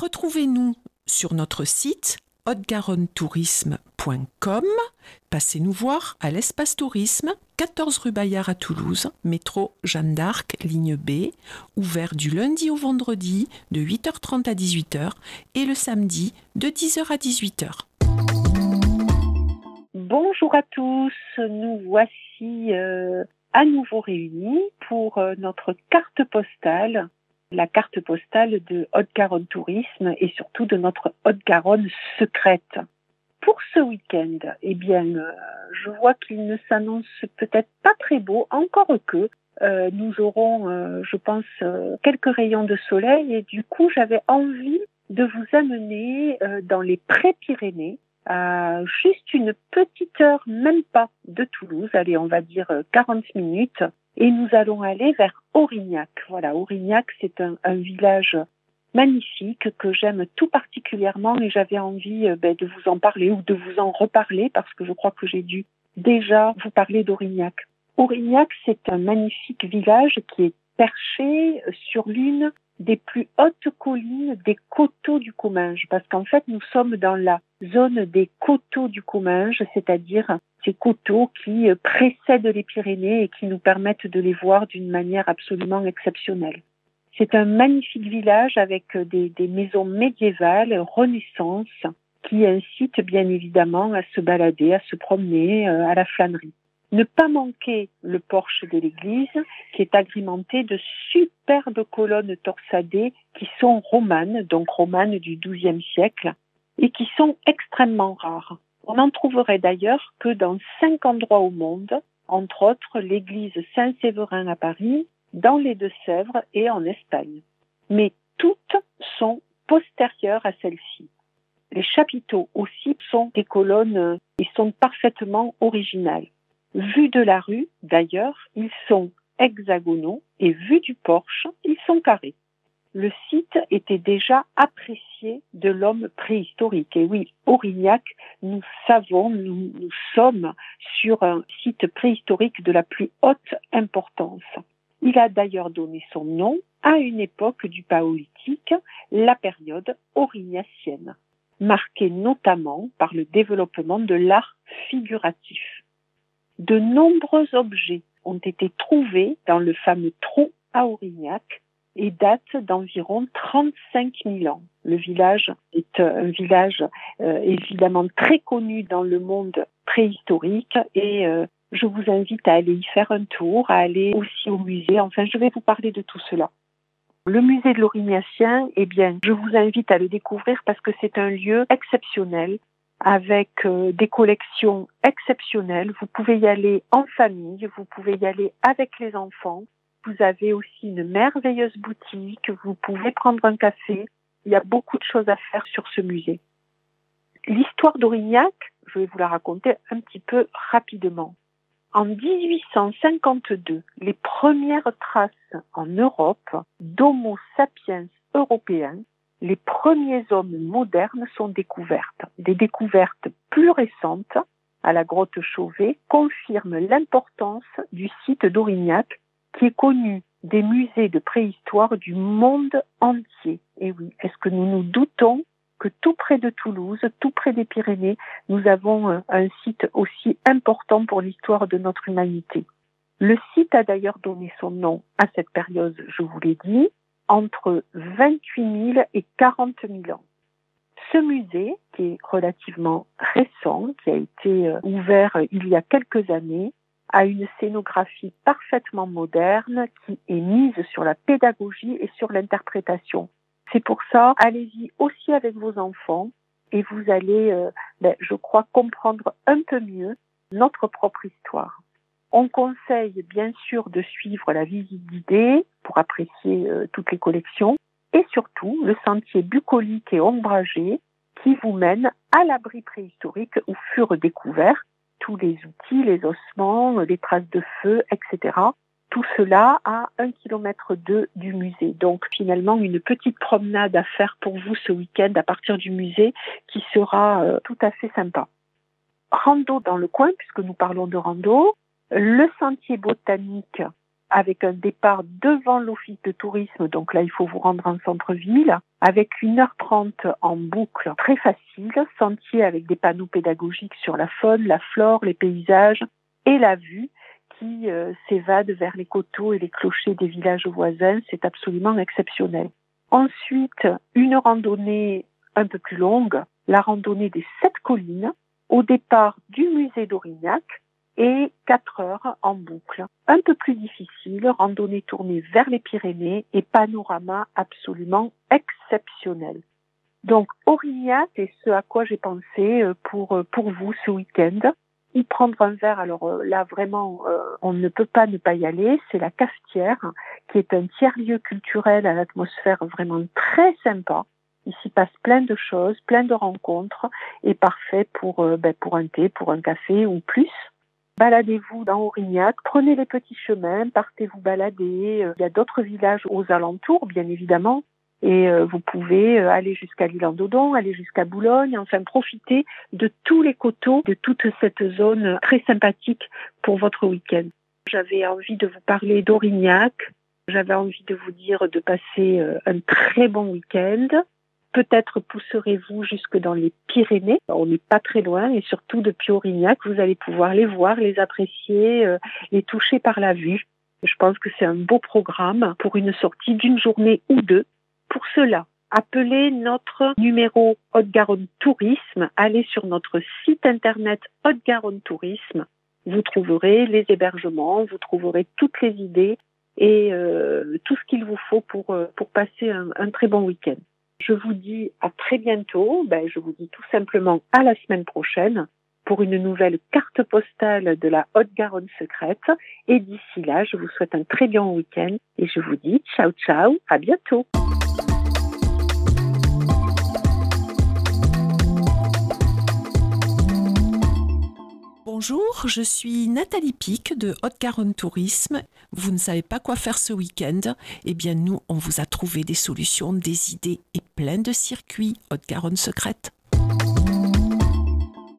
Retrouvez-nous sur notre site haute-garonne-tourisme.com. Passez nous voir à l'espace tourisme, 14 rue Bayard à Toulouse, métro Jeanne d'Arc, ligne B, ouvert du lundi au vendredi de 8h30 à 18h et le samedi de 10h à 18h. Bonjour à tous, nous voici euh, à nouveau réunis pour euh, notre carte postale la carte postale de Haute-Garonne Tourisme et surtout de notre Haute-Garonne secrète. Pour ce week-end, eh bien, euh, je vois qu'il ne s'annonce peut-être pas très beau, encore que euh, nous aurons, euh, je pense, quelques rayons de soleil et du coup, j'avais envie de vous amener dans les pré-Pyrénées, à juste une petite heure, même pas de Toulouse, allez, on va dire 40 minutes, et nous allons aller vers Aurignac. Voilà, Aurignac, c'est un, village magnifique que j'aime tout particulièrement et j'avais envie euh, ben, de vous en parler ou de vous en reparler parce que je crois que j'ai dû déjà vous parler d'Aurignac. Aurignac, c'est un magnifique village qui est perché sur l'une des plus hautes collines des coteaux du Comminges, parce qu'en fait, nous sommes dans la zone des coteaux du Comminges, c'est-à-dire ces coteaux qui précèdent les Pyrénées et qui nous permettent de les voir d'une manière absolument exceptionnelle. C'est un magnifique village avec des, des, maisons médiévales, renaissance, qui incitent bien évidemment à se balader, à se promener, euh, à la flânerie. Ne pas manquer le porche de l'église qui est agrémenté de superbes colonnes torsadées qui sont romanes, donc romanes du XIIe siècle, et qui sont extrêmement rares. On n'en trouverait d'ailleurs que dans cinq endroits au monde, entre autres l'église Saint-Séverin à Paris, dans les Deux-Sèvres et en Espagne. Mais toutes sont postérieures à celle-ci. Les chapiteaux aussi sont des colonnes et sont parfaitement originales. Vus de la rue, d'ailleurs, ils sont hexagonaux et vus du porche, ils sont carrés. Le site était déjà apprécié de l'homme préhistorique. Et oui, Aurignac, nous savons, nous, sommes sur un site préhistorique de la plus haute importance. Il a d'ailleurs donné son nom à une époque du Paléolithique, la période aurignacienne, marquée notamment par le développement de l'art figuratif de nombreux objets ont été trouvés dans le fameux trou à Aurignac et datent d'environ 35 000 ans. Le village est un village euh, évidemment très connu dans le monde préhistorique et euh, je vous invite à aller y faire un tour, à aller aussi au musée. Enfin, je vais vous parler de tout cela. Le musée de l'Aurignacien, eh bien, je vous invite à le découvrir parce que c'est un lieu exceptionnel avec euh, des collections exceptionnelles. Vous pouvez y aller en famille, vous pouvez y aller avec les enfants. Vous avez aussi une merveilleuse boutique, vous pouvez prendre un café. Il y a beaucoup de choses à faire sur ce musée. L'histoire d'Aurignac, je vais vous la raconter un petit peu rapidement. En 1852, les premières traces en Europe d'Homo sapiens européens les premiers hommes modernes sont découvertes. Des découvertes plus récentes à la grotte Chauvet confirment l'importance du site d'Aurignac qui est connu des musées de préhistoire du monde entier. Et oui, est-ce que nous nous doutons que tout près de Toulouse, tout près des Pyrénées, nous avons un site aussi important pour l'histoire de notre humanité? Le site a d'ailleurs donné son nom à cette période, je vous l'ai dit, entre 28 000 et 40 000 ans. Ce musée, qui est relativement récent, qui a été euh, ouvert euh, il y a quelques années, a une scénographie parfaitement moderne qui est mise sur la pédagogie et sur l'interprétation. C'est pour ça, allez-y aussi avec vos enfants et vous allez, euh, ben, je crois, comprendre un peu mieux notre propre histoire. On conseille bien sûr de suivre la visite guidée pour apprécier euh, toutes les collections et surtout le sentier bucolique et ombragé qui vous mène à l'abri préhistorique où furent découverts les outils, les ossements, les traces de feu, etc. Tout cela à un kilomètre deux du musée. Donc finalement une petite promenade à faire pour vous ce week-end à partir du musée qui sera euh, tout à fait sympa. Rando dans le coin puisque nous parlons de rando, le sentier botanique avec un départ devant l'office de tourisme. Donc là, il faut vous rendre en centre-ville avec 1h30 en boucle très facile, sentier avec des panneaux pédagogiques sur la faune, la flore, les paysages et la vue qui euh, s'évade vers les coteaux et les clochers des villages voisins. C'est absolument exceptionnel. Ensuite, une randonnée un peu plus longue, la randonnée des sept collines, au départ du musée d'Aurignac et 4 heures en boucle. Un peu plus difficile, randonnée tournée vers les Pyrénées et panorama absolument exceptionnel. Donc Aurignac, c'est ce à quoi j'ai pensé euh, pour, euh, pour vous ce week-end. Y prendre un verre, alors euh, là vraiment, on ne peut pas ne pas y aller. C'est la Cafetière, qui est un tiers-lieu culturel à l'atmosphère vraiment très sympa. Il s'y passe plein de choses, plein de rencontres, et parfait pour, ben, pour un thé, pour un café ou plus baladez-vous dans Aurignac, prenez les petits chemins, partez vous balader. Euh, il y a d'autres villages aux alentours, bien évidemment. Et euh, vous pouvez euh, aller jusqu'à l'île en Dodon, aller jusqu'à Boulogne, enfin profiter de tous les coteaux, de toute cette zone très sympathique pour votre week-end. J'avais envie de vous parler d'Aurignac. J'avais envie de vous dire de passer un très bon week-end. Peut-être pousserez-vous jusque dans les Pyrénées. On n'est pas très loin et surtout depuis Aurignac, vous allez pouvoir les voir, les apprécier, euh, les toucher par la vue. Je pense que c'est un beau programme pour une sortie d'une journée ou deux. Pour cela, appelez notre numéro Haute-Garonne Tourisme, allez sur notre site internet Haute-Garonne Tourisme. Vous trouverez les hébergements, vous trouverez toutes les idées et euh, tout ce qu'il vous faut pour, euh, pour passer un, un très bon week-end. Je vous dis à très bientôt. Ben, je vous dis tout simplement à la semaine prochaine pour une nouvelle carte postale de la Haute-Garonne secrète. Et d'ici là, je vous souhaite un très bon week-end et je vous dis ciao ciao, à bientôt. Bonjour, je suis Nathalie Pic de Haute-Garonne Tourisme. Vous ne savez pas quoi faire ce week-end? Eh bien, nous, on vous a trouvé des solutions, des idées et plein de circuits Haute-Garonne secrète.